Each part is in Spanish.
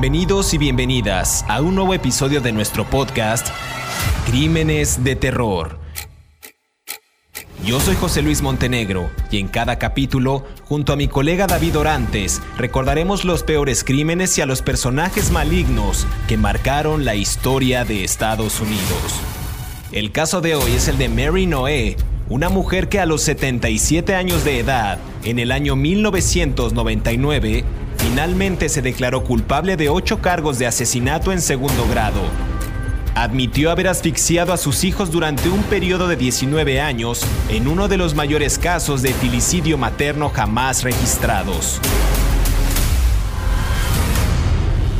Bienvenidos y bienvenidas a un nuevo episodio de nuestro podcast Crímenes de Terror. Yo soy José Luis Montenegro y en cada capítulo, junto a mi colega David Orantes, recordaremos los peores crímenes y a los personajes malignos que marcaron la historia de Estados Unidos. El caso de hoy es el de Mary Noé, una mujer que a los 77 años de edad, en el año 1999, finalmente se declaró culpable de ocho cargos de asesinato en segundo grado. Admitió haber asfixiado a sus hijos durante un periodo de 19 años en uno de los mayores casos de filicidio materno jamás registrados.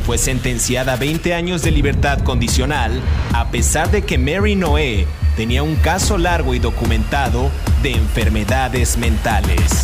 Fue sentenciada a 20 años de libertad condicional, a pesar de que Mary Noé tenía un caso largo y documentado de enfermedades mentales.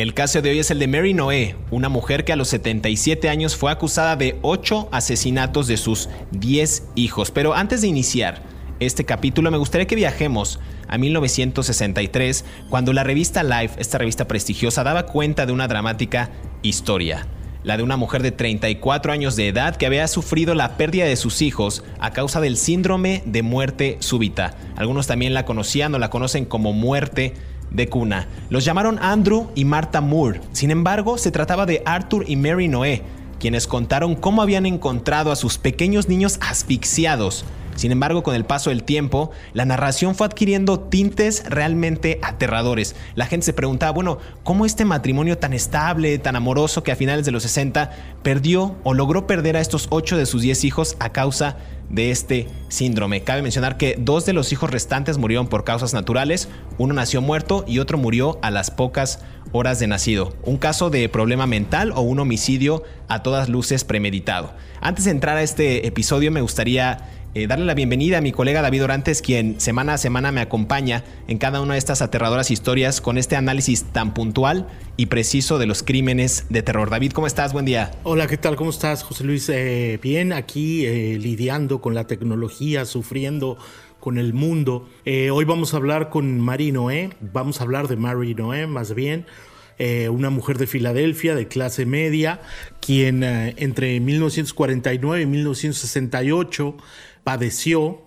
El caso de hoy es el de Mary Noé, una mujer que a los 77 años fue acusada de 8 asesinatos de sus 10 hijos. Pero antes de iniciar este capítulo me gustaría que viajemos a 1963, cuando la revista Life, esta revista prestigiosa, daba cuenta de una dramática historia la de una mujer de 34 años de edad que había sufrido la pérdida de sus hijos a causa del síndrome de muerte súbita. Algunos también la conocían o la conocen como muerte de cuna. Los llamaron Andrew y Martha Moore. Sin embargo, se trataba de Arthur y Mary Noé, quienes contaron cómo habían encontrado a sus pequeños niños asfixiados. Sin embargo, con el paso del tiempo, la narración fue adquiriendo tintes realmente aterradores. La gente se preguntaba, bueno, ¿cómo este matrimonio tan estable, tan amoroso, que a finales de los 60 perdió o logró perder a estos 8 de sus 10 hijos a causa de este síndrome. Cabe mencionar que dos de los hijos restantes murieron por causas naturales, uno nació muerto y otro murió a las pocas horas de nacido. Un caso de problema mental o un homicidio a todas luces premeditado. Antes de entrar a este episodio me gustaría eh, darle la bienvenida a mi colega David Orantes, quien semana a semana me acompaña en cada una de estas aterradoras historias con este análisis tan puntual y preciso de los crímenes de terror. David, ¿cómo estás? Buen día. Hola, ¿qué tal? ¿Cómo estás, José Luis? Eh, bien, aquí eh, lidiando con la tecnología, sufriendo con el mundo. hoy vamos a hablar con Marie Noé, vamos a hablar de Marie Noé más bien. una mujer de Filadelfia de clase media, quien entre 1949 y 1968 padeció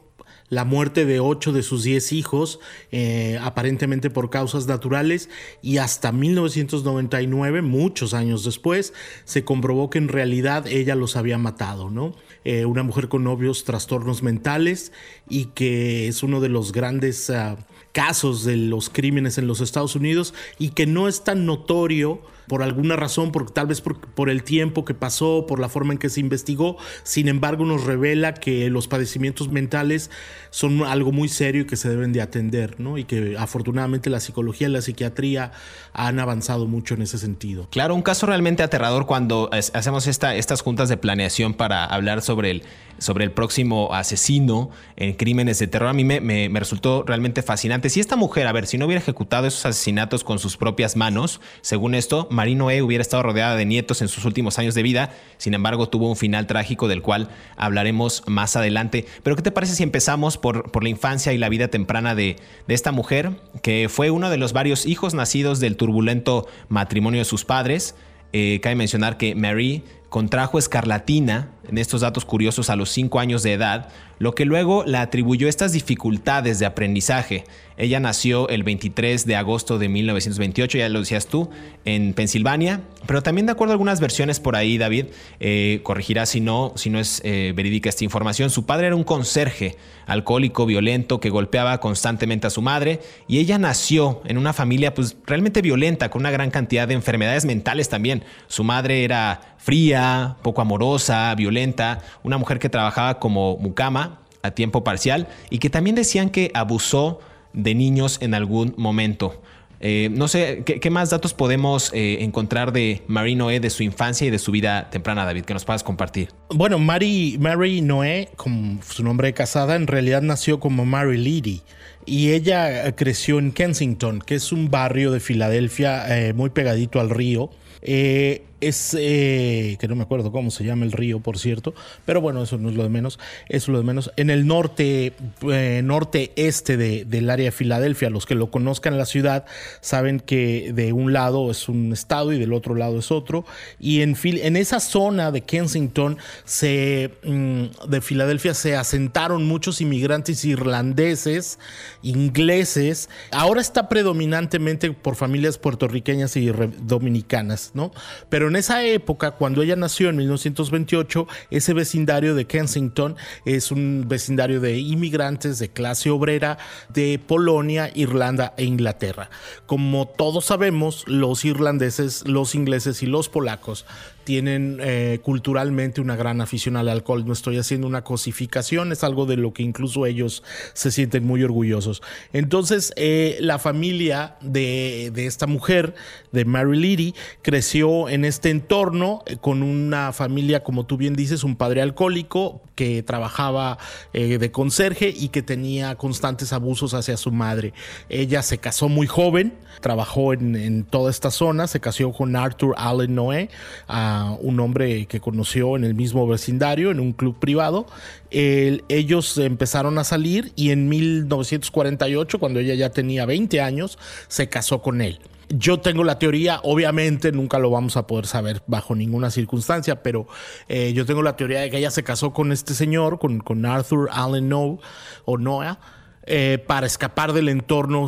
la muerte de ocho de sus diez hijos, eh, aparentemente por causas naturales, y hasta 1999, muchos años después, se comprobó que en realidad ella los había matado, ¿no? Eh, una mujer con obvios trastornos mentales y que es uno de los grandes ah, casos de los crímenes en los Estados Unidos y que no es tan notorio por alguna razón, por, tal vez por, el tiempo que pasó, por la forma en que se investigó. Sin embargo, nos revela que los padecimientos mentales son algo muy serio y que se deben de atender, ¿no? Y que afortunadamente la psicología y la psiquiatría han avanzado mucho en ese sentido. Claro, un caso realmente aterrador cuando hacemos esta, estas juntas de planeación para hablar sobre el, sobre el próximo asesino en crímenes de terror. A mí me, me, resultó realmente fascinante. Si esta mujer, a ver, si no hubiera ejecutado esos asesinatos con sus propias manos, según esto, Marino E hubiera estado rodeada de nietos en sus últimos años de vida. Sin embargo, tuvo un final trágico del cual hablaremos más adelante. Pero, ¿qué te parece si empezamos por, por la infancia y la vida temprana de, de esta mujer, que fue uno de los varios hijos nacidos del turbulento matrimonio de sus padres? Eh, cabe mencionar que Mary contrajo escarlatina, en estos datos curiosos, a los 5 años de edad, lo que luego le atribuyó estas dificultades de aprendizaje. Ella nació el 23 de agosto de 1928, ya lo decías tú, en Pensilvania, pero también de acuerdo a algunas versiones por ahí, David, eh, corregirá si no, si no es eh, verídica esta información, su padre era un conserje alcohólico, violento, que golpeaba constantemente a su madre, y ella nació en una familia pues realmente violenta, con una gran cantidad de enfermedades mentales también. Su madre era fría, poco amorosa, violenta, una mujer que trabajaba como mucama a tiempo parcial y que también decían que abusó de niños en algún momento. Eh, no sé, ¿qué, más datos podemos eh, encontrar de Marino E, de su infancia y de su vida temprana, David, que nos puedas compartir? Bueno, Mary, Mary Noé, como su nombre de casada, en realidad nació como Mary Leedy. Y ella creció en Kensington, que es un barrio de Filadelfia eh, muy pegadito al río. Eh, es que no me acuerdo cómo se llama el río, por cierto, pero bueno, eso no es lo de menos, es lo de menos. En el norte, eh, norte este del área de Filadelfia, los que lo conozcan la ciudad saben que de un lado es un estado y del otro lado es otro. Y en, en esa zona de Kensington, mm, de Filadelfia, se asentaron muchos inmigrantes irlandeses, ingleses. Ahora está predominantemente por familias puertorriqueñas y dominicanas, ¿no? Pero en esa época, cuando ella nació en 1928, ese vecindario de Kensington es un vecindario de inmigrantes de clase obrera de Polonia, Irlanda e Inglaterra. Como todos sabemos, los irlandeses, los ingleses y los polacos tienen eh, culturalmente una gran afición al alcohol. No estoy haciendo una cosificación, es algo de lo que incluso ellos se sienten muy orgullosos. Entonces, eh, la familia de, esta mujer, de Mary Leedy, creció en este entorno eh, con una familia, como tú bien dices, un padre alcohólico que trabajaba de conserje y que tenía constantes abusos hacia su madre. Ella se casó muy joven, trabajó en, toda esta zona, se casó con Arthur Allen Noé. a un hombre que conoció en el mismo vecindario, en un club privado. ellos empezaron a salir y en 1948, cuando ella ya tenía 20 años, se casó con él. Yo tengo la teoría, obviamente nunca lo vamos a poder saber bajo ninguna circunstancia, pero eh, yo tengo la teoría de que ella se casó con este señor, con, con Arthur Allen Noah, o Noah, eh, para escapar del entorno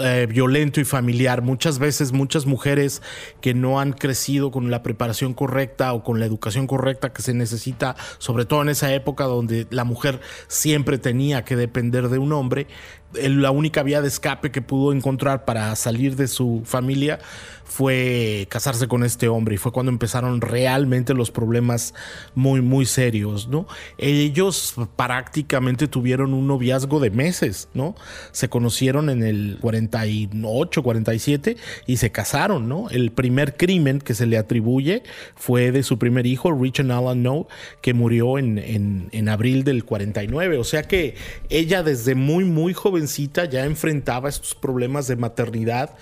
eh, violento y familiar. Muchas veces muchas mujeres que no han crecido con la preparación correcta o con la educación correcta que se necesita, sobre todo en esa época donde la mujer siempre tenía que depender de un hombre, la única vía de escape que pudo encontrar para salir de su familia fue casarse con este hombre y fue cuando empezaron realmente los problemas muy muy serios, ¿no? Ellos prácticamente tuvieron un noviazgo de meses, ¿no? Se conocieron en el 48, 47 y se casaron, ¿no? El primer crimen que se le atribuye fue de su primer hijo, Richard Allen No, que murió en, en, en abril del 49, o sea que ella desde muy muy ya enfrentaba estos problemas de maternidad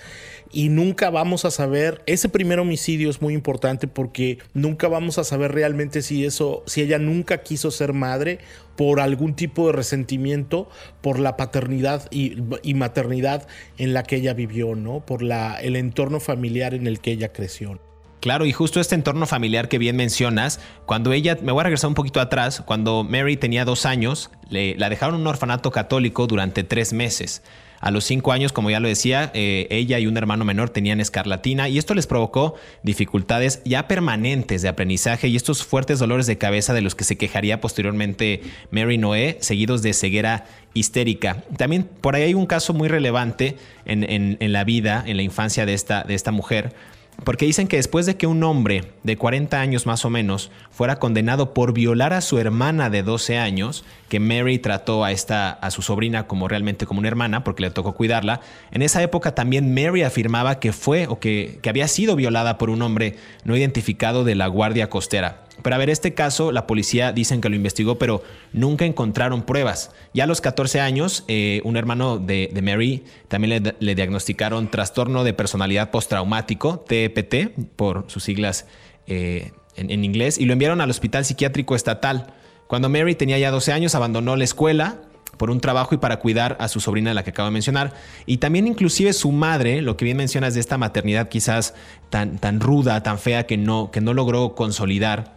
y nunca vamos a saber, ese primer homicidio es muy importante porque nunca vamos a saber realmente si eso, si ella nunca quiso ser madre por algún tipo de resentimiento por la paternidad y, maternidad en la que ella vivió, ¿no? Por la, el entorno familiar en el que ella creció. Claro, y justo este entorno familiar que bien mencionas, cuando ella, me voy a regresar un poquito atrás, cuando Mary tenía dos años, le, la dejaron en un orfanato católico durante tres meses. A los cinco años, como ya lo decía, eh, ella y un hermano menor tenían escarlatina y esto les provocó dificultades ya permanentes de aprendizaje y estos fuertes dolores de cabeza de los que se quejaría posteriormente Mary Noé, seguidos de ceguera histérica. También por ahí hay un caso muy relevante en, la vida, en la infancia de esta, de esta mujer porque dicen que después de que un hombre de 40 años más o menos fuera condenado por violar a su hermana de 12 años, que Mary trató a esta a su sobrina como realmente como una hermana porque le tocó cuidarla, en esa época también Mary afirmaba que fue o que, que había sido violada por un hombre no identificado de la Guardia Costera. Pero a ver, este caso, la policía dicen que lo investigó, pero nunca encontraron pruebas. Ya a los 14 años, eh, un hermano de, Mary también le, diagnosticaron trastorno de personalidad postraumático, TEPT, por sus siglas eh, en, en inglés, y lo enviaron al Hospital Psiquiátrico Estatal. Cuando Mary tenía ya 12 años, abandonó la escuela por un trabajo y para cuidar a su sobrina, la que acabo de mencionar. Y también inclusive su madre, lo que bien mencionas de esta maternidad quizás tan, tan ruda, tan fea, que no, que no logró consolidar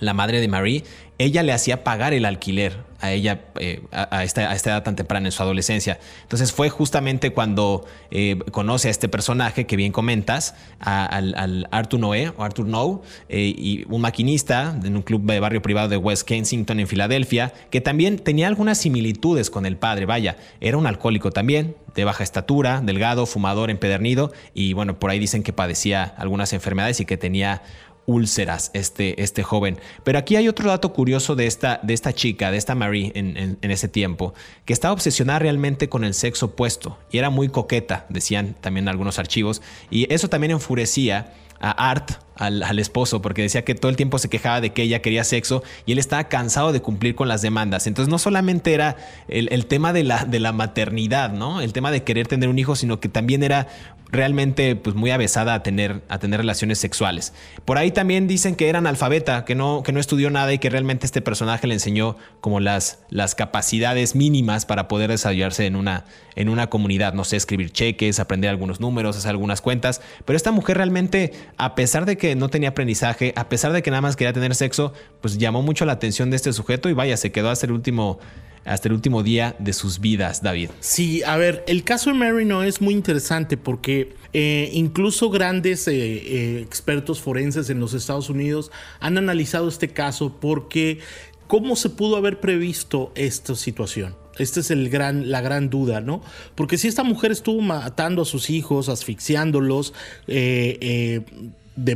la madre de Marie, ella le hacía pagar el alquiler a ella eh, a, esta, edad tan temprana en su adolescencia. Entonces fue justamente cuando eh, conoce a este personaje que bien comentas, al, Arthur Noé o Arthur No, eh, y un maquinista en un club de barrio privado de West Kensington en Filadelfia, que también tenía algunas similitudes con el padre. Vaya, era un alcohólico también, de baja estatura, delgado, fumador, empedernido, y bueno, por ahí dicen que padecía algunas enfermedades y que tenía úlceras este, este joven. Pero aquí hay otro dato curioso de esta, de esta chica, de esta Marie en, ese tiempo, que estaba obsesionada realmente con el sexo opuesto y era muy coqueta, decían también algunos archivos, y eso también enfurecía a Art, al, esposo porque decía que todo el tiempo se quejaba de que ella quería sexo y él estaba cansado de cumplir con las demandas. Entonces no solamente era el, tema de la, de la maternidad, ¿no? El tema de querer tener un hijo, sino que también era realmente pues muy avesada a tener, a tener relaciones sexuales. Por ahí también dicen que era analfabeta, que no, que no estudió nada y que realmente este personaje le enseñó como las, las capacidades mínimas para poder desarrollarse en una, en una comunidad. No sé, escribir cheques, aprender algunos números, hacer algunas cuentas. Pero esta mujer realmente, a pesar de que no tenía aprendizaje, a pesar de que nada más quería tener sexo, pues llamó mucho la atención de este sujeto y vaya, se quedó hasta el último hasta el último día de sus vidas, David. Sí, a ver, el caso de Mary no es muy interesante porque eh, incluso grandes eh, eh, expertos forenses en los Estados Unidos han analizado este caso porque ¿cómo se pudo haber previsto esta situación? Esta es el gran, la gran duda, ¿no? Porque si esta mujer estuvo matando a sus hijos, asfixiándolos de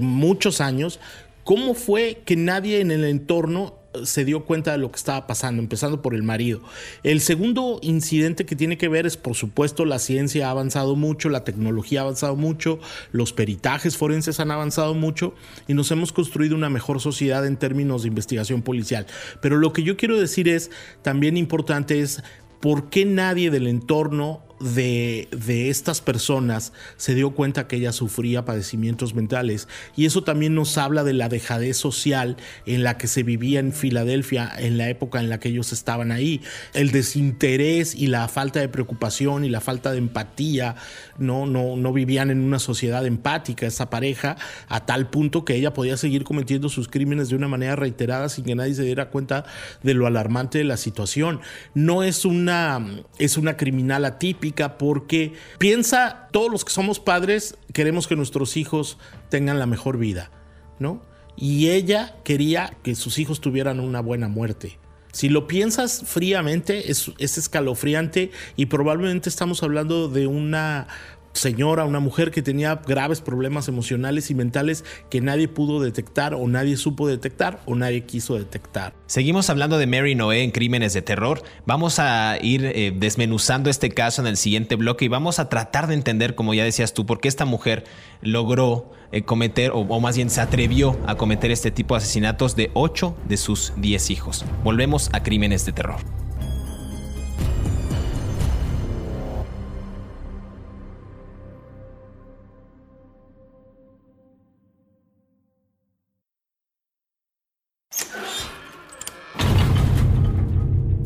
muchos años, ¿cómo fue que nadie en el entorno se dio cuenta de lo que estaba pasando, empezando por el marido. El segundo incidente que tiene que ver es, por supuesto, la ciencia ha avanzado mucho, la tecnología ha avanzado mucho, los peritajes forenses han avanzado mucho y nos hemos construido una mejor sociedad en términos de investigación policial. Pero lo que yo quiero decir es, también importante es, ¿por qué nadie del entorno de, estas personas se dio cuenta que ella sufría padecimientos mentales. Y eso también nos habla de la dejadez social en la que se vivía en Filadelfia en la época en la que ellos estaban ahí. El desinterés y la falta de preocupación y la falta de empatía. No, no, no vivían en una sociedad empática esa pareja a tal punto que ella podía seguir cometiendo sus crímenes de una manera reiterada sin que nadie se diera cuenta de lo alarmante de la situación. No es una, es una criminal atípica porque piensa, todos los que somos padres queremos que nuestros hijos tengan la mejor vida, ¿no? Y ella quería que sus hijos tuvieran una buena muerte. Si lo piensas fríamente, es, es escalofriante y probablemente estamos hablando de una señora, una mujer que tenía graves problemas emocionales y mentales que nadie pudo detectar o nadie supo detectar o nadie quiso detectar. Seguimos hablando de Mary Noé en Crímenes de Terror. Vamos a ir eh, desmenuzando este caso en el siguiente bloque y vamos a tratar de entender, como ya decías tú, por qué esta mujer logró eh, cometer, o, o más bien se atrevió a cometer este tipo de asesinatos de 8 de sus 10 hijos. Volvemos a Crímenes de Terror.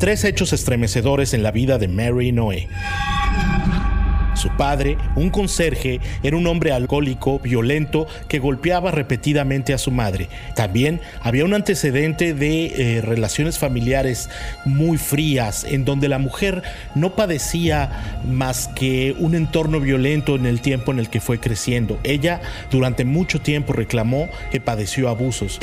Tres hechos estremecedores en la vida de Mary Noé. Su padre, un conserje, era un hombre alcohólico, violento, que golpeaba repetidamente a su madre. También había un antecedente de eh, relaciones familiares muy frías, en donde la mujer no padecía más que un entorno violento en el tiempo en el que fue creciendo. Ella durante mucho tiempo reclamó que padeció abusos.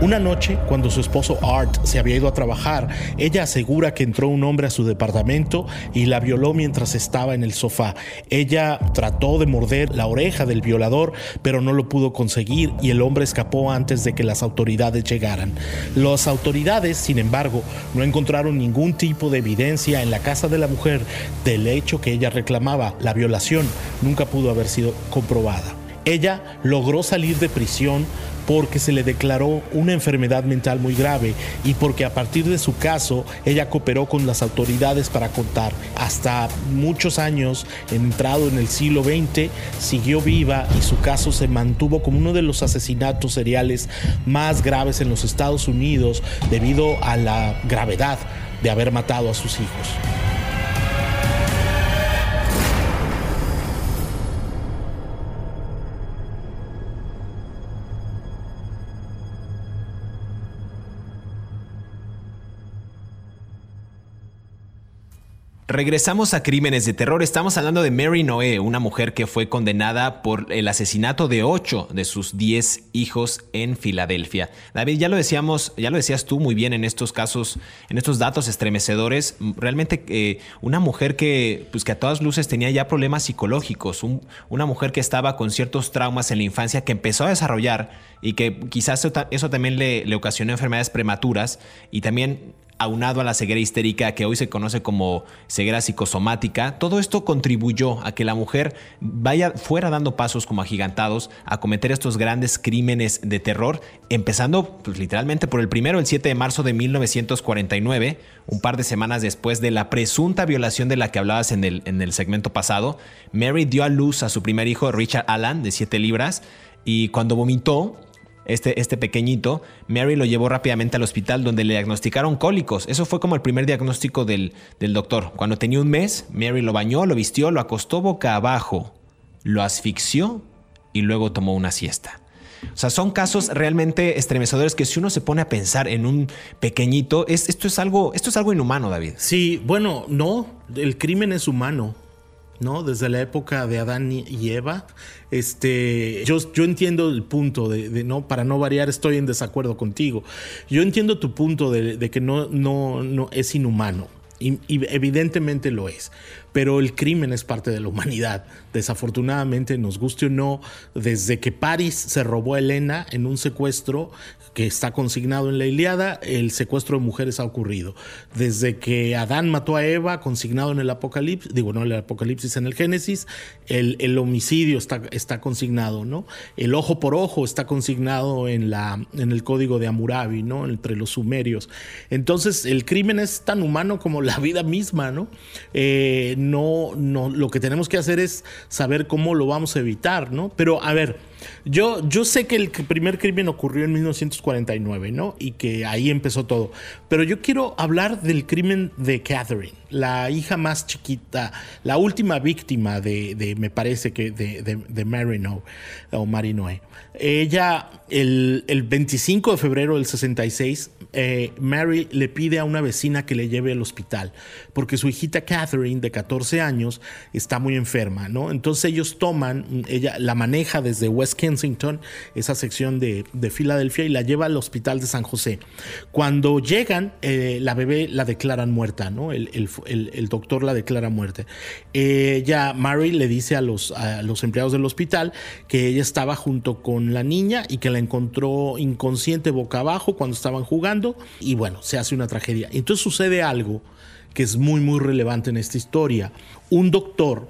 Una noche, cuando su esposo Art se había ido a trabajar, ella asegura que entró un hombre a su departamento y la violó mientras estaba en el sofá. Ella trató de morder la oreja del violador, pero no lo pudo conseguir y el hombre escapó antes de que las autoridades llegaran. Las autoridades, sin embargo, no encontraron ningún tipo de evidencia en la casa de la mujer del hecho que ella reclamaba. La violación nunca pudo haber sido comprobada. Ella logró salir de prisión porque se le declaró una enfermedad mental muy grave y porque a partir de su caso ella cooperó con las autoridades para contar. Hasta muchos años, entrado en el siglo XX, siguió viva y su caso se mantuvo como uno de los asesinatos seriales más graves en los Estados Unidos debido a la gravedad de haber matado a sus hijos. Regresamos a Crímenes de Terror. Estamos hablando de Mary Noé, una mujer que fue condenada por el asesinato de ocho de sus diez hijos en Filadelfia. David, ya lo decíamos, ya lo decías tú muy bien en estos casos, en estos datos estremecedores. Realmente eh, una mujer que, pues que a todas luces tenía ya problemas psicológicos, una mujer que estaba con ciertos traumas en la infancia que empezó a desarrollar y que quizás eso, también le ocasionó enfermedades prematuras y también aunado a la ceguera histérica que hoy se conoce como ceguera psicosomática, todo esto contribuyó a que la mujer vaya fuera dando pasos como agigantados a cometer estos grandes crímenes de terror, empezando pues, literalmente por el primero, el 7 de marzo de 1949, un par de semanas después de la presunta violación de la que hablabas en el, en el segmento pasado. Mary dio a luz a su primer hijo, Richard Allan, de 7 libras, y cuando vomitó, este, este pequeñito, Mary lo llevó rápidamente al hospital donde le diagnosticaron cólicos. Eso fue como el primer diagnóstico del, del doctor. Cuando tenía un mes, Mary lo bañó, lo vistió, lo acostó boca abajo, lo asfixió y luego tomó una siesta. O sea, son casos realmente estremecedores que si uno se pone a pensar en un pequeñito, es, esto, es algo, esto es algo inhumano, David. Sí, bueno, no, el crimen es humano. ¿No? Desde la época de Adán y Eva. Este, yo, yo entiendo el punto de, no, para no variar, estoy en desacuerdo contigo. Yo entiendo tu punto de, que no, no, no es inhumano. Y, evidentemente lo es, pero el crimen es parte de la humanidad. Desafortunadamente, nos guste o no, desde que Paris se robó a Elena en un secuestro, que está consignado en la Iliada, el secuestro de mujeres ha ocurrido. Desde que Adán mató a Eva, consignado en el Apocalipsis, digo, no en el Apocalipsis, en el Génesis, el, el homicidio está, está, consignado, ¿no? El ojo por ojo está consignado en, la, en el código de Hammurabi, ¿no? Entre los sumerios. Entonces, el crimen es tan humano como la vida misma, ¿no? Eh, no, no, lo que tenemos que hacer es saber cómo lo vamos a evitar, ¿no? Pero, a ver, yo, yo sé que el primer crimen ocurrió en 1949, ¿no? Y que ahí empezó todo. Pero yo quiero hablar del crimen de Catherine, la hija más chiquita, la última víctima de, me parece que de, de, de Marino o Marinoe. Ella, el, el 25 de febrero del 66, eh, Mary le pide a una vecina que le lleve al hospital, porque su hijita Catherine, de 14 años, está muy enferma, ¿no? Entonces ellos toman, ella la maneja desde West Kensington, esa sección de, Filadelfia, y la lleva al hospital de San José. Cuando llegan, eh, la bebé la declaran muerta, ¿no? El, doctor la declara muerta. Ella, Mary, le dice a los empleados del hospital que ella estaba junto con la niña y que la encontró inconsciente boca abajo cuando estaban jugando y bueno, se hace una tragedia. Entonces sucede algo que es muy muy relevante en esta historia. Un doctor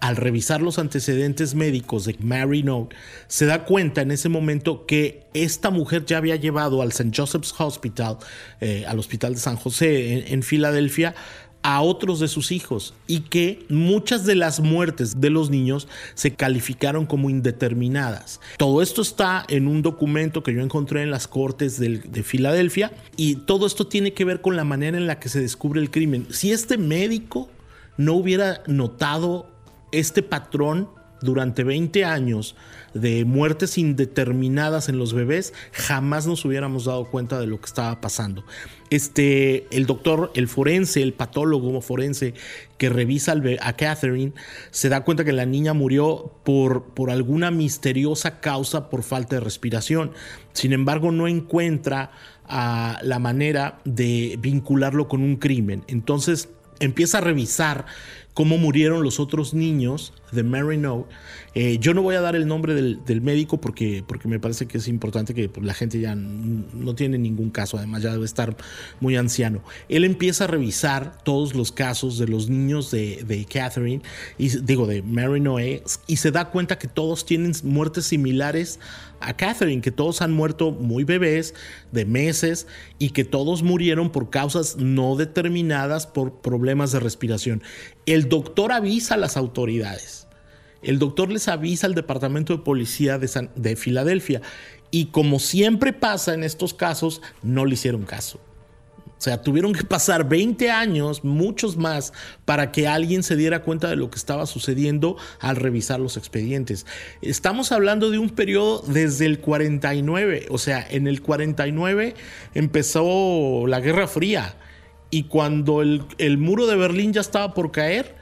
al revisar los antecedentes médicos de Mary Note, se da cuenta en ese momento que esta mujer ya había llevado al St. Joseph's Hospital, eh, al Hospital de San José en Filadelfia, a otros de sus hijos y que muchas de las muertes de los niños se calificaron como indeterminadas. Todo esto está en un documento que yo encontré en las cortes de, de Filadelfia y todo esto tiene que ver con la manera en la que se descubre el crimen. Si este médico no hubiera notado este patrón durante 20 años de muertes indeterminadas en los bebés, jamás nos hubiéramos dado cuenta de lo que estaba pasando. Este, el doctor, el forense, el patólogo forense que revisa a Catherine, se da cuenta que la niña murió por, por alguna misteriosa causa por falta de respiración. Sin embargo, no encuentra ah, la manera de vincularlo con un crimen. Entonces empieza a revisar cómo murieron los otros niños de Mary No. Eh, yo no voy a dar el nombre del, médico porque, porque me parece que es importante que pues, la gente ya no tiene ningún caso, además ya debe estar muy anciano. Él empieza a revisar todos los casos de los niños de, de Catherine, y, digo, de Mary Noé, y se da cuenta que todos tienen muertes similares a Catherine, que todos han muerto muy bebés, de meses, y que todos murieron por causas no determinadas por problemas de respiración. El doctor avisa a las autoridades. El doctor les avisa al departamento de policía de, de Filadelfia. Y como siempre pasa en estos casos, no le hicieron caso. O sea, tuvieron que pasar 20 años, muchos más, para que alguien se diera cuenta de lo que estaba sucediendo al revisar los expedientes. Estamos hablando de un periodo desde el 49, o sea, en el 49 empezó la Guerra Fría y cuando el, muro de Berlín ya estaba por caer,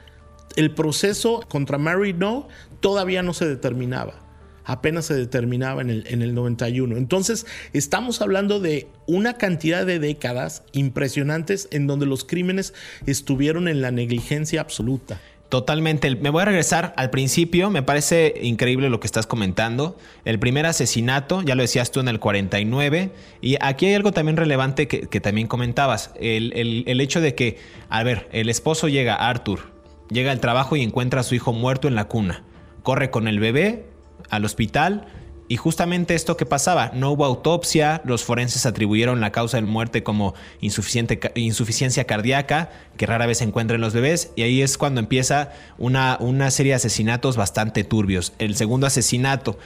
el proceso contra Mary No todavía no se determinaba apenas se determinaba en el, en el 91. Entonces, estamos hablando de una cantidad de décadas impresionantes en donde los crímenes estuvieron en la negligencia absoluta. Totalmente. Me voy a regresar al principio. Me parece increíble lo que estás comentando. El primer asesinato, ya lo decías tú en el 49. Y aquí hay algo también relevante que, también comentabas. El, el, hecho de que, a ver, el esposo llega, Arthur, llega al trabajo y encuentra a su hijo muerto en la cuna. Corre con el bebé al hospital y justamente esto que pasaba, no hubo autopsia, los forenses atribuyeron la causa de muerte como insuficiencia cardíaca, que rara vez se encuentra en los bebés, y ahí es cuando empieza una, una serie de asesinatos bastante turbios. El segundo asesinato,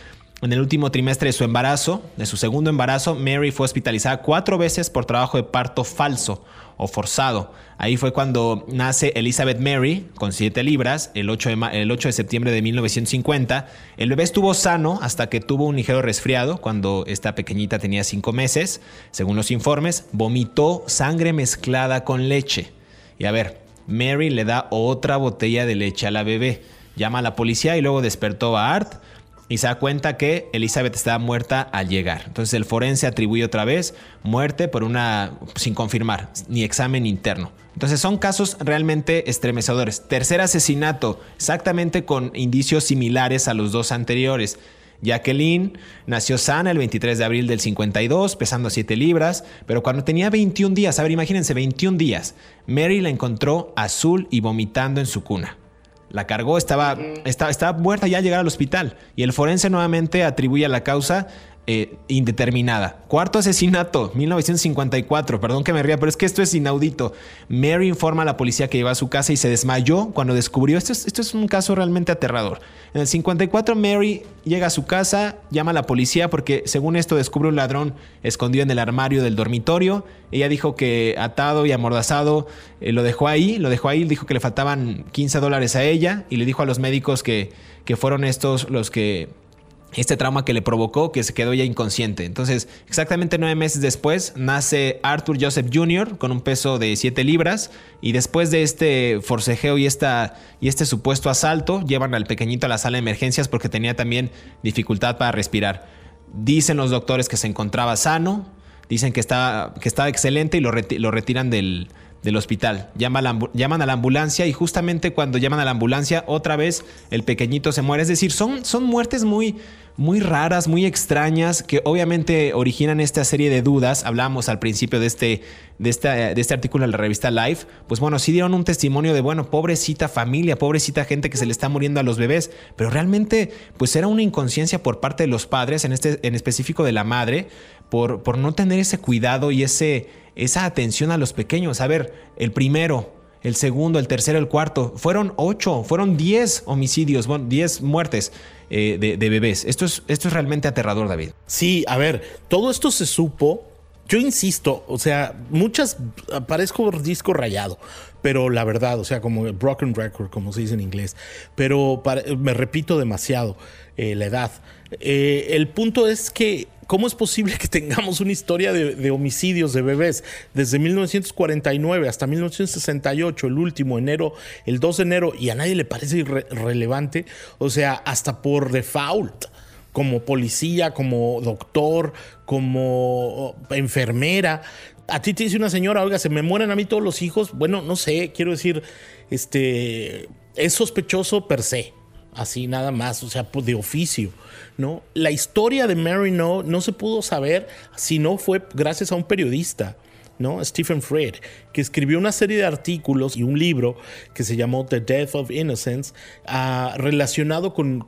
en el último trimestre de su embarazo, de su segundo embarazo, Mary fue hospitalizada cuatro veces por trabajo de parto falso o forzado. Ahí fue cuando nace Elizabeth Mary con 7 libras el 8, de, el 8 de septiembre de 1950. El bebé estuvo sano hasta que tuvo un ligero resfriado cuando esta pequeñita tenía 5 meses. Según los informes, vomitó sangre mezclada con leche. Y a ver, Mary le da otra botella de leche a la bebé. Llama a la policía y luego despertó a Art y se da cuenta que Elizabeth estaba muerta al llegar. Entonces el forense atribuye otra vez muerte por una sin confirmar, ni examen interno. Entonces son casos realmente estremecedores. Tercer asesinato, exactamente con indicios similares a los dos anteriores. Jacqueline nació sana el 23 de abril del 52, pesando 7 libras, pero cuando tenía 21 días, a ver, imagínense, 21 días, Mary la encontró azul y vomitando en su cuna. La cargó, estaba, estaba, estaba muerta ya al llegar al hospital. Y el forense nuevamente atribuye a la causa eh, indeterminada. Cuarto asesinato, 1954. Perdón que me ría, pero es que esto es inaudito. Mary informa a la policía que iba a su casa y se desmayó cuando descubrió. Esto es, esto es un caso realmente aterrador. En el 54, Mary llega a su casa, llama a la policía porque, según esto, descubre un ladrón escondido en el armario del dormitorio. Ella dijo que atado y amordazado eh, lo dejó ahí, lo dejó ahí, dijo que le faltaban 15 dólares a ella y le dijo a los médicos que, que fueron estos los que este trauma que le provocó que se quedó ya inconsciente. Entonces, exactamente nueve meses después, nace Arthur Joseph Jr. con un peso de 7 libras y después de este forcejeo y, esta, y este supuesto asalto, llevan al pequeñito a la sala de emergencias porque tenía también dificultad para respirar. Dicen los doctores que se encontraba sano, dicen que estaba, que estaba excelente y lo, lo retiran del, del hospital. llaman a la ambulancia y justamente cuando llaman a la ambulancia, otra vez el pequeñito se muere. Es decir, son, son muertes muy, muy raras, muy extrañas, que obviamente originan esta serie de dudas. Hablábamos al principio de este, de, de este artículo en la revista Life. Pues bueno, sí dieron un testimonio de, bueno, pobrecita familia, pobrecita gente que se le está muriendo a los bebés, pero realmente pues era una inconsciencia por parte de los padres, en, este, en específico de la madre, por, por no tener ese cuidado y ese, esa atención a los pequeños. A ver, el primero, el segundo, el tercero, el cuarto. Fueron ocho, fueron diez homicidios, bueno, diez muertes eh, de, bebés. Esto es, esto es realmente aterrador, David. Sí, a ver, todo esto se supo. Yo insisto, o sea, muchas, parezco disco rayado, pero la verdad, o sea, como broken record, como se dice en inglés, pero me repito demasiado eh, la edad. Eh, el punto es que ¿Cómo es posible que tengamos una historia de, homicidios de bebés desde 1949 hasta 1968, el último enero, el 2 de enero, y a nadie le parece irrelevante? O sea, hasta por default como policía, como doctor, como enfermera. A ti te dice una señora, oiga, se me mueren a mí todos los hijos. Bueno, no sé, quiero decir, este es sospechoso per se, así nada más, o sea, pues, de oficio. ¿no? La historia de Mary No no se pudo saber si no fue gracias a un periodista. ¿no? Stephen Fred, que escribió una serie de artículos y un libro que se llamó The Death of Innocence, ah, relacionado con,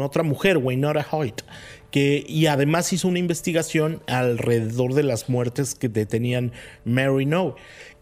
otra mujer, Waynora Hoyt, que, y además hizo una investigación alrededor de las muertes que detenían Mary No.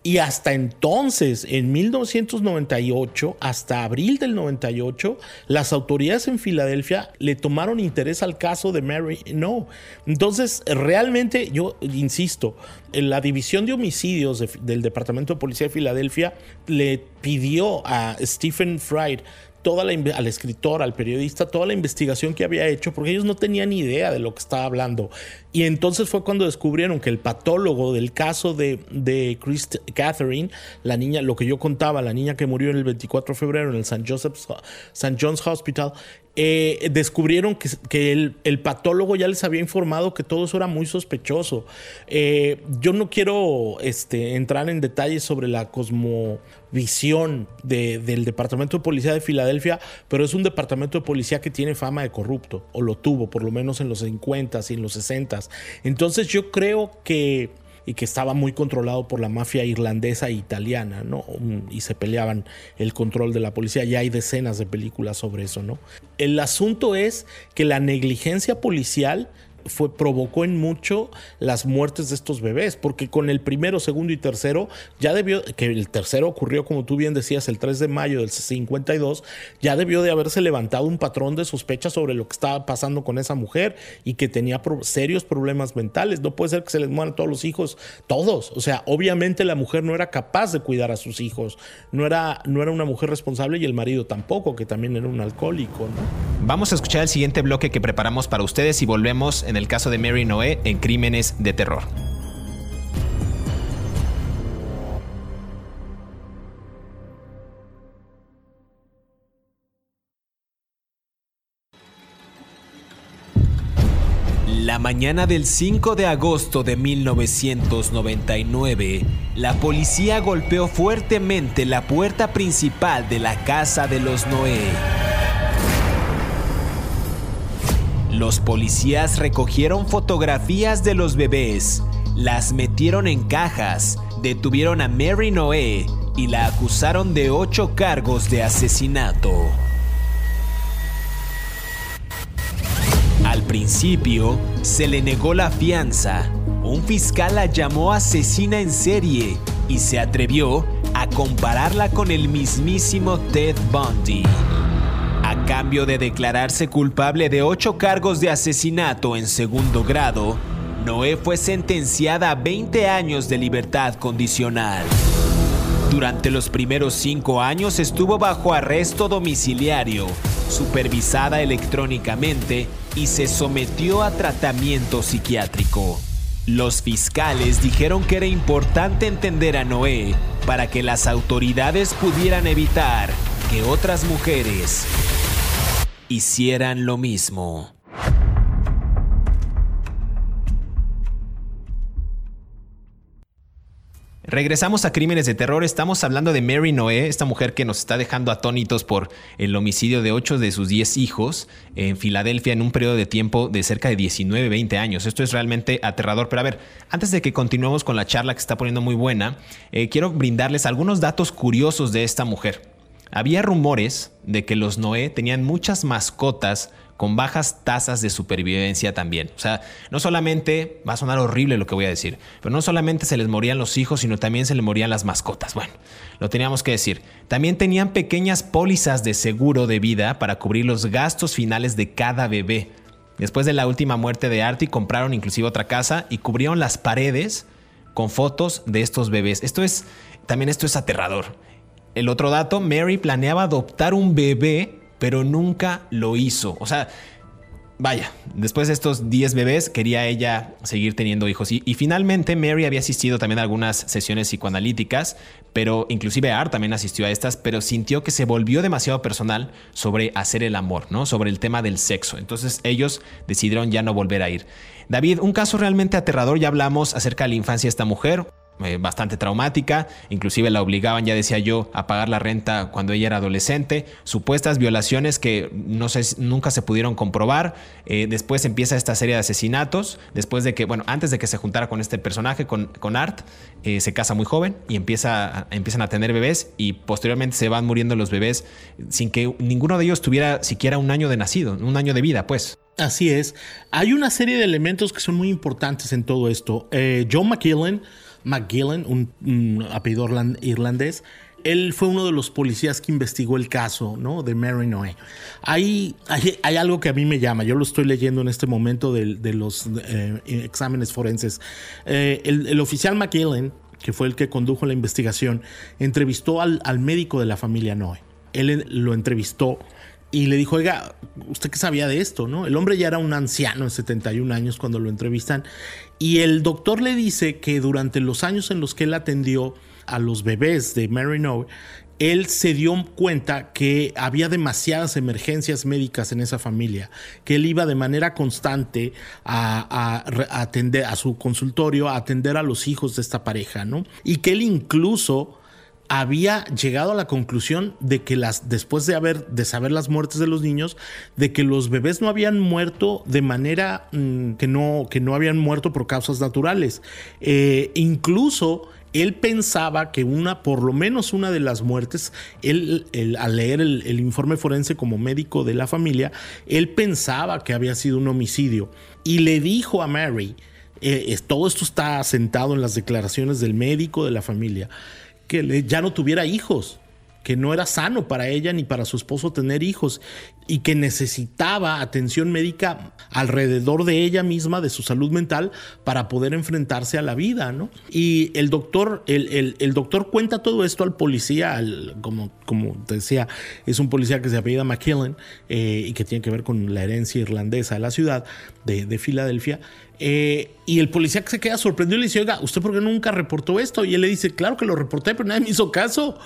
Y hasta entonces, en 1998, hasta abril del 98, las autoridades en Filadelfia le tomaron interés al caso de Mary No. Entonces, realmente, yo insisto, la división de homicidios del Departamento de Policía de Filadelfia le pidió a Stephen Fried toda la, al escritor, al periodista, toda la investigación que había hecho, porque ellos no tenían idea de lo que estaba hablando. Y entonces fue cuando descubrieron que el patólogo del caso de, de Chris Catherine, la niña, lo que yo contaba, la niña que murió el 24 de febrero en el St. Joseph's, St. John's Hospital, eh, descubrieron que, el, patólogo ya les había informado que todo eso era muy sospechoso. Eh, yo no quiero este, entrar en detalles sobre la cosmovisión del Departamento de Policía de Filadelfia, pero es un departamento de policía que tiene fama de corrupto, o lo tuvo por lo menos en los 50 y en los 60. Entonces yo creo que y que estaba muy controlado por la mafia irlandesa e italiana, ¿no? Y se peleaban el control de la policía. Ya hay decenas de películas sobre eso, ¿no? El asunto es que la negligencia policial fue, provocó en mucho las muertes de estos bebés, porque con el primero, segundo y tercero, ya debió, que el tercero ocurrió, como tú bien decías, el 3 de mayo del 52, ya debió de haberse levantado un patrón de sospecha sobre lo que estaba pasando con esa mujer y que tenía serios problemas mentales. No puede ser que se les mueran todos los hijos, todos. O sea, obviamente la mujer no era capaz de cuidar a sus hijos, no era, no era una mujer responsable y el marido tampoco, que también era un alcohólico. Vamos a escuchar el siguiente bloque que preparamos para ustedes y volvemos en el caso de Mary Noé en Crímenes de Terror. La mañana del 5 de agosto de 1999, la policía golpeó fuertemente la puerta principal de la casa de los Noé. Los policías recogieron fotografías de los bebés, las metieron en cajas, detuvieron a Mary Noé y la acusaron de ocho cargos de asesinato. Al principio, se le negó la fianza. Un fiscal la llamó asesina en serie y se atrevió a compararla con el mismísimo Ted Bundy. Cambio de declararse culpable de ocho cargos de asesinato en segundo grado, Noé fue sentenciada a 20 años de libertad condicional. Durante los primeros cinco años estuvo bajo arresto domiciliario, supervisada electrónicamente y se sometió a tratamiento psiquiátrico. Los fiscales dijeron que era importante entender a Noé para que las autoridades pudieran evitar que otras mujeres hicieran lo mismo. Regresamos a Crímenes de Terror. Estamos hablando de Mary Noé, esta mujer que nos está dejando atónitos por el homicidio de 8 de sus 10 hijos en Filadelfia en un periodo de tiempo de cerca de 19, 20 años. Esto es realmente aterrador. Pero a ver, antes de que continuemos con la charla que está poniendo muy buena, eh, quiero brindarles algunos datos curiosos de esta mujer. Había rumores de que los Noé tenían muchas mascotas con bajas tasas de supervivencia también. O sea, no solamente, va a sonar horrible lo que voy a decir, pero no solamente se les morían los hijos, sino también se les morían las mascotas. Bueno, lo teníamos que decir. También tenían pequeñas pólizas de seguro de vida para cubrir los gastos finales de cada bebé. Después de la última muerte de Artie, compraron inclusive otra casa y cubrieron las paredes con fotos de estos bebés. Esto es, también esto es aterrador. El otro dato, Mary planeaba adoptar un bebé, pero nunca lo hizo. O sea, vaya, después de estos 10 bebés quería ella seguir teniendo hijos. Y, finalmente Mary había asistido también a algunas sesiones psicoanalíticas, pero inclusive Art también asistió a estas, pero sintió que se volvió demasiado personal sobre hacer el amor, ¿no? Sobre el tema del sexo. Entonces ellos decidieron ya no volver a ir. David, un caso realmente aterrador, ya hablamos acerca de la infancia de esta mujer. Eh, bastante traumática, inclusive la obligaban, ya decía yo, a pagar la renta cuando ella era adolescente, supuestas violaciones que no sé, nunca se pudieron comprobar, eh, después empieza esta serie de asesinatos, después de que, bueno, antes de que se juntara con este personaje, con, con Art, eh, se casa muy joven y empieza, empiezan a tener bebés y posteriormente se van muriendo los bebés sin que ninguno de ellos tuviera siquiera un año de nacido, un año de vida, pues. Así es. Hay una serie de elementos que son muy importantes en todo esto. John McKillen McGillen, un, apellido irlandés, él fue uno de los policías que investigó el caso ¿no? de Mary Noé. Hay, hay, algo que a mí me llama, yo lo estoy leyendo en este momento de, los eh, exámenes forenses. Eh, el, oficial McGillen, que fue el que condujo la investigación, entrevistó al, al médico de la familia Noé. Él lo entrevistó y le dijo, oiga, ¿usted qué sabía de esto? ¿no? El hombre ya era un anciano de 71 años cuando lo entrevistan. Y el doctor le dice que durante los años en los que él atendió a los bebés de Mary Noe, él se dio cuenta que había demasiadas emergencias médicas en esa familia, que él iba de manera constante a, atender a su consultorio, a atender a los hijos de esta pareja, ¿no? Y que él incluso había llegado a la conclusión de que las después de haber de saber las muertes de los niños de que los bebés no habían muerto de manera mm, que no que no habían muerto por causas naturales. Eh, incluso él pensaba que una, por lo menos una de las muertes, él, al leer el, informe forense como médico de la familia, él pensaba que había sido un homicidio. Y le dijo a Mary, eh, todo esto está sentado en las declaraciones del médico de la familia, que ya no tuviera hijos que no era sano para ella ni para su esposo tener hijos y que necesitaba atención médica alrededor de ella misma, de su salud mental, para poder enfrentarse a la vida, ¿no? Y el doctor, el, doctor cuenta todo esto al policía, como, como te decía, es un policía que se apellida McKillen eh, y que tiene que ver con la herencia irlandesa de la ciudad de, Filadelfia. Eh, y el policía que se queda sorprendido le dice, oiga, ¿usted por qué nunca reportó esto? Y él le dice, claro que lo reporté, pero nadie me hizo caso.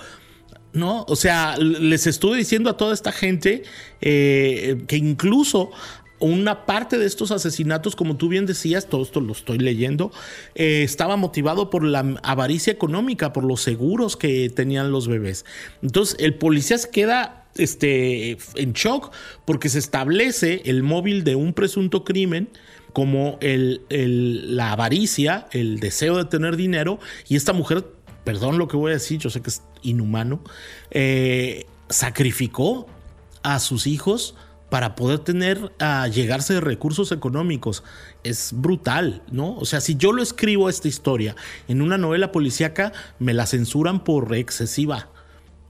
¿No? O sea, les estuve diciendo a toda esta gente eh, que incluso una parte de estos asesinatos, como tú bien decías, todo esto lo estoy leyendo, eh, estaba motivado por la avaricia económica, por los seguros que tenían los bebés. Entonces, el policía se queda este, en shock porque se establece el móvil de un presunto crimen como el, la avaricia, el deseo de tener dinero, y esta mujer perdón lo que voy a decir, yo sé que inhumano, eh, sacrificó a sus hijos para poder tener, a llegarse de recursos económicos. Es brutal, ¿no? O sea, si yo lo escribo esta historia en una novela policíaca, me la censuran por excesiva,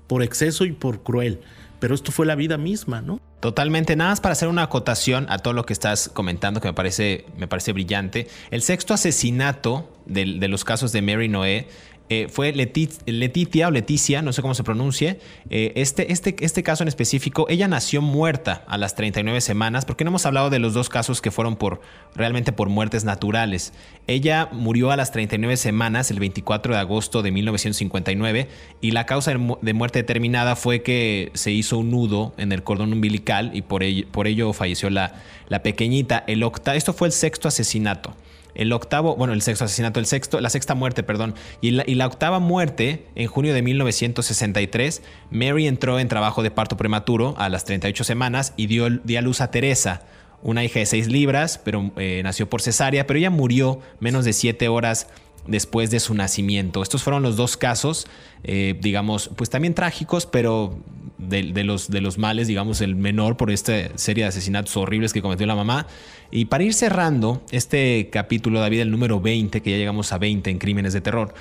por exceso y por cruel. Pero esto fue la vida misma, ¿no? Totalmente, nada más para hacer una acotación a todo lo que estás comentando, que me parece, me parece brillante. El sexto asesinato de, de los casos de Mary Noé eh, fue Letitia o Leticia, no sé cómo se pronuncie. Eh, este, este, este caso en específico, ella nació muerta a las 39 semanas, porque no hemos hablado de los dos casos que fueron por realmente por muertes naturales. Ella murió a las 39 semanas, el 24 de agosto de 1959, y la causa de muerte determinada fue que se hizo un nudo en el cordón umbilical y por ello, por ello falleció la, la pequeñita. El octa, esto fue el sexto asesinato el octavo, bueno, el sexto asesinato, el sexto, la sexta muerte, perdón, y la, octava muerte, en junio de 1963, Mary entró en trabajo de parto prematuro a las 38 semanas y dio, dio a luz a Teresa, una hija de 6 libras, pero eh, nació por cesárea, pero ella murió menos de 7 horas después de su nacimiento. Estos fueron los dos casos, eh, digamos, pues también trágicos, pero de, los, de los males, digamos, el menor por esta serie de asesinatos horribles que cometió la mamá. Y para ir cerrando este capítulo, David, el número 20, que ya llegamos a 20 en crímenes de terror,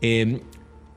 en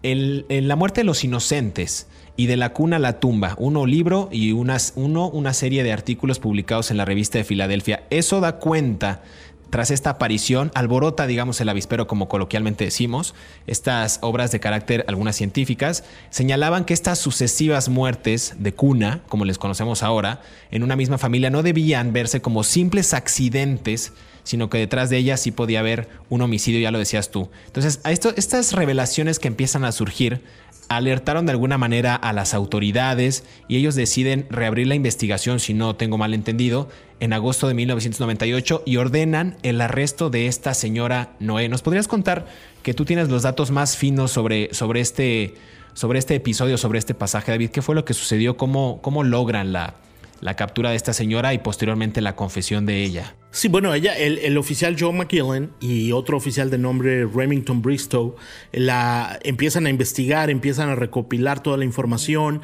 la muerte de los inocentes y de la cuna a la tumba, uno libro y unas, uno una serie de artículos publicados en la revista de Filadelfia. Eso da cuenta tras esta aparición, alborota, digamos, el avispero, como coloquialmente decimos, estas obras de carácter, algunas científicas, señalaban que estas sucesivas muertes de cuna, como les conocemos ahora, en una misma familia no debían verse como simples accidentes, sino que detrás de ellas sí podía haber un homicidio, ya lo decías tú. Entonces, a esto, estas revelaciones que empiezan a surgir alertaron de alguna manera a las autoridades y ellos deciden reabrir la investigación, si no tengo mal entendido, en agosto de 1998 y ordenan el arresto de esta señora Noé. ¿Nos podrías contar que tú tienes los datos más finos sobre, sobre, este, sobre este episodio, sobre este pasaje, David? ¿Qué fue lo que sucedió? ¿Cómo, cómo logran la, la captura de esta señora y posteriormente la confesión de ella? Sí, bueno, ella, el, oficial Joe McKillen y otro oficial de nombre Remington Bristow la empiezan a investigar, empiezan a recopilar toda la información,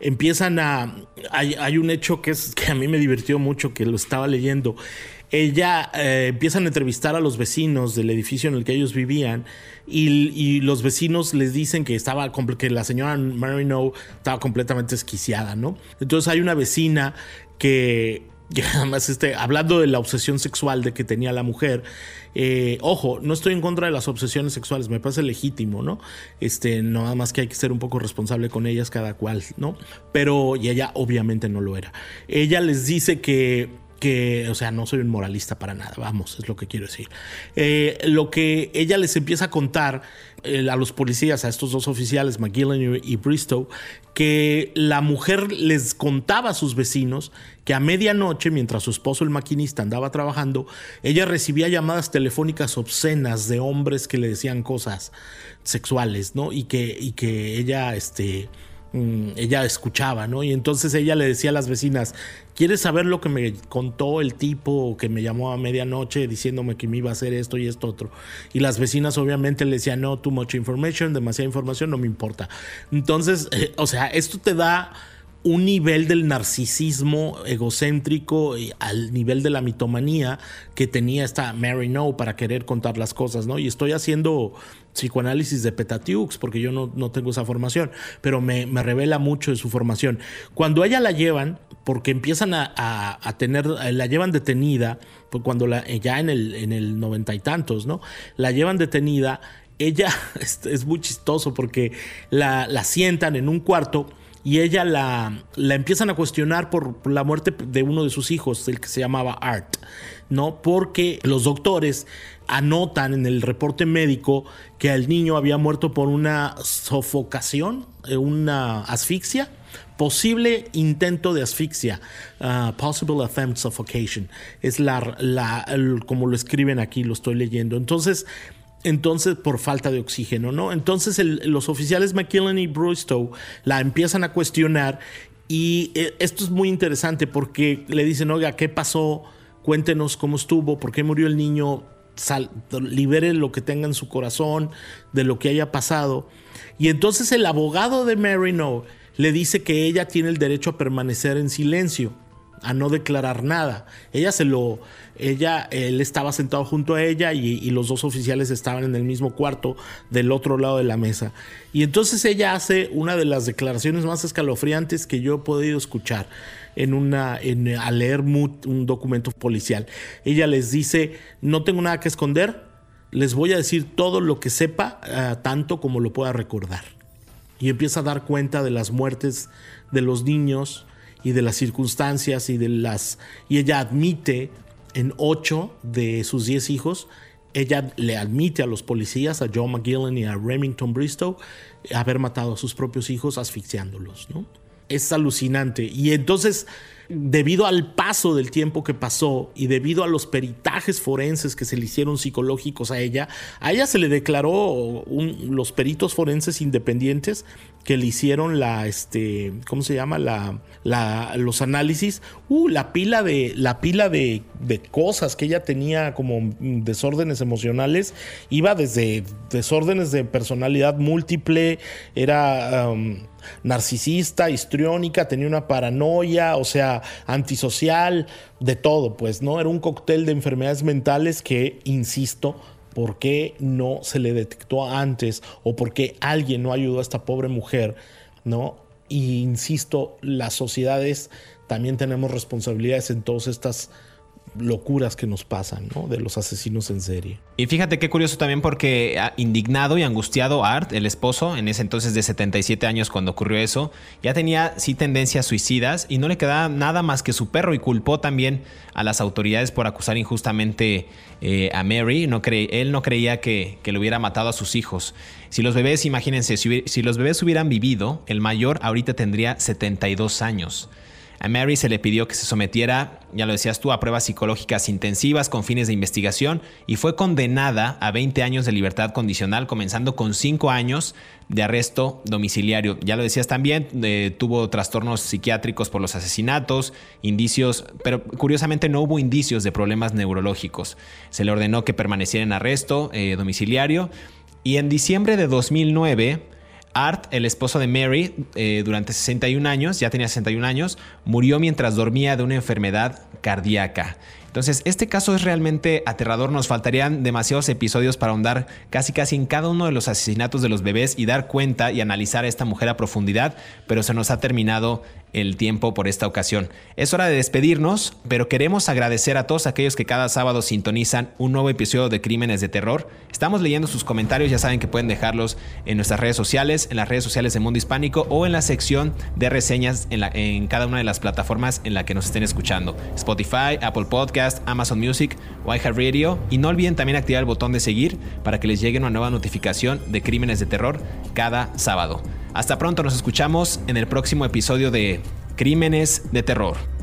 empiezan a... Hay, un hecho que, es, que a mí me divirtió mucho, que lo estaba leyendo. Ella eh, empiezan a entrevistar a los vecinos del edificio en el que ellos vivían y, los vecinos les dicen que estaba que la señora Marino estaba completamente esquiciada, ¿no? Entonces hay una vecina que además este, hablando de la obsesión sexual de que tenía la mujer, eh, ojo, no estoy en contra de las obsesiones sexuales, me parece legítimo, ¿no? Este, nada más que hay que ser un poco responsable con ellas cada cual, ¿no? Pero, y ella obviamente no lo era. Ella les dice que que, o sea, no soy un moralista para nada, vamos, es lo que quiero decir. Eh, lo que ella les empieza a contar eh, a los policías, a estos dos oficiales, McGillen y, Bristow, que la mujer les contaba a sus vecinos que a medianoche, mientras su esposo, el maquinista, andaba trabajando, ella recibía llamadas telefónicas obscenas de hombres que le decían cosas sexuales, ¿no? Y que, y que ella, este, ella escuchaba, ¿no? Y entonces ella le decía a las vecinas, ¿quieres saber lo que me contó el tipo que me llamó a medianoche diciéndome que me iba a hacer esto y esto otro? Y las vecinas obviamente le decían, no, too much information, demasiada información, no me importa. Entonces, o sea, esto te da un nivel del narcisismo egocéntrico al nivel de la mitomanía que tenía esta Mary No para querer contar las cosas, ¿no? Y estoy haciendo psicoanálisis de Petatiux porque yo no, tengo esa formación, pero me, revela mucho de su formación. Cuando ella la llevan, porque empiezan a, tener, la llevan detenida, pues cuando la, ya en el, en el noventa y tantos, ¿no? La llevan detenida, ella es, muy chistoso porque la, la sientan en un cuarto y ella la, la empiezan a cuestionar por la muerte de uno de sus hijos, el que se llamaba Art, ¿no? Porque los doctores anotan en el reporte médico que el niño había muerto por una sofocación, eh, una asfixia, posible intento de asfixia, uh, possible attempt suffocation, es la, como lo escriben aquí, lo estoy leyendo. Entonces, entonces por falta de oxígeno, ¿no? Entonces los oficiales McKillen y Bristow la empiezan a cuestionar y eh, esto es muy interesante porque le dicen, oiga, ¿qué pasó? Cuéntenos cómo estuvo, por qué murió el niño, libere lo que tenga en su corazón de lo que haya pasado. Y entonces el abogado de Mary No le dice que ella tiene el derecho a permanecer en silencio a no declarar nada. Ella se lo, ella, él estaba sentado junto a ella y, los dos oficiales estaban en el mismo cuarto del otro lado de la mesa. Y entonces ella hace una de las declaraciones más escalofriantes que yo he podido escuchar en una, en, al leer un documento policial. Ella les dice, no tengo nada que esconder, les voy a decir todo lo que sepa, eh, tanto como lo pueda recordar. Y empieza a dar cuenta de las muertes de los niños, y de las circunstancias y de las... Y ella admite en ocho de sus diez hijos, ella le admite a los policías, a Joe McGillen y a Remington Bristow, haber matado a sus propios hijos asfixiándolos, ¿no? Es alucinante. Y entonces debido al paso del tiempo que pasó y debido a los peritajes forenses que se le hicieron psicológicos a ella, a ella se le declaró los peritos forenses independientes que le hicieron la, este, ¿cómo se llama? La, la, los análisis, uh, la pila de, la pila de, de cosas que ella tenía como desórdenes emocionales, iba desde desórdenes de personalidad múltiple, era... Um, narcisista, histriónica, tenía una paranoia, o sea, antisocial, de todo, pues, ¿no? Era un cóctel de enfermedades mentales que, insisto, ¿por qué no se le detectó antes o por qué alguien no ayudó a esta pobre mujer, ¿no? Y insisto, las sociedades también tenemos responsabilidades en todas estas locuras que nos pasan, ¿no? De los asesinos en serie. Y fíjate qué curioso también porque indignado y angustiado Art, el esposo, en ese entonces de 77 años cuando ocurrió eso, ya tenía sí tendencias suicidas y no le quedaba nada más que su perro y culpó también a las autoridades por acusar injustamente eh, a Mary. No él no creía que, le hubiera matado a sus hijos. Si los bebés, imagínense, si, si los bebés hubieran vivido, el mayor ahorita tendría 72 años. A Mary se le pidió que se sometiera, ya lo decías tú, a pruebas psicológicas intensivas con fines de investigación y fue condenada a 20 años de libertad condicional, comenzando con 5 años de arresto domiciliario. Ya lo decías también, eh, tuvo trastornos psiquiátricos por los asesinatos, indicios, pero curiosamente no hubo indicios de problemas neurológicos. Se le ordenó que permaneciera en arresto eh, domiciliario y en diciembre de 2009 Art, el esposo de Mary, eh, durante 61 años, ya tenía 61 años, murió mientras dormía de una enfermedad cardíaca. Entonces, este caso es realmente aterrador. Nos faltarían demasiados episodios para ahondar casi casi en cada uno de los asesinatos de los bebés y dar cuenta y analizar a esta mujer a profundidad, pero se nos ha terminado el tiempo por esta ocasión. Es hora de despedirnos, pero queremos agradecer a todos aquellos que cada sábado sintonizan un nuevo episodio de Crímenes de Terror. Estamos leyendo sus comentarios, ya saben que pueden dejarlos en nuestras redes sociales, en las redes sociales de Mundo Hispánico o en la sección de reseñas en, cada una de las plataformas en la que nos estén escuchando. Spotify, Apple Podcast, Amazon Music o iHeartRadio. Y no olviden también activar el botón de seguir para que les llegue una nueva notificación de Crímenes de Terror cada sábado. Hasta pronto, nos escuchamos en el próximo episodio de Crímenes de Terror.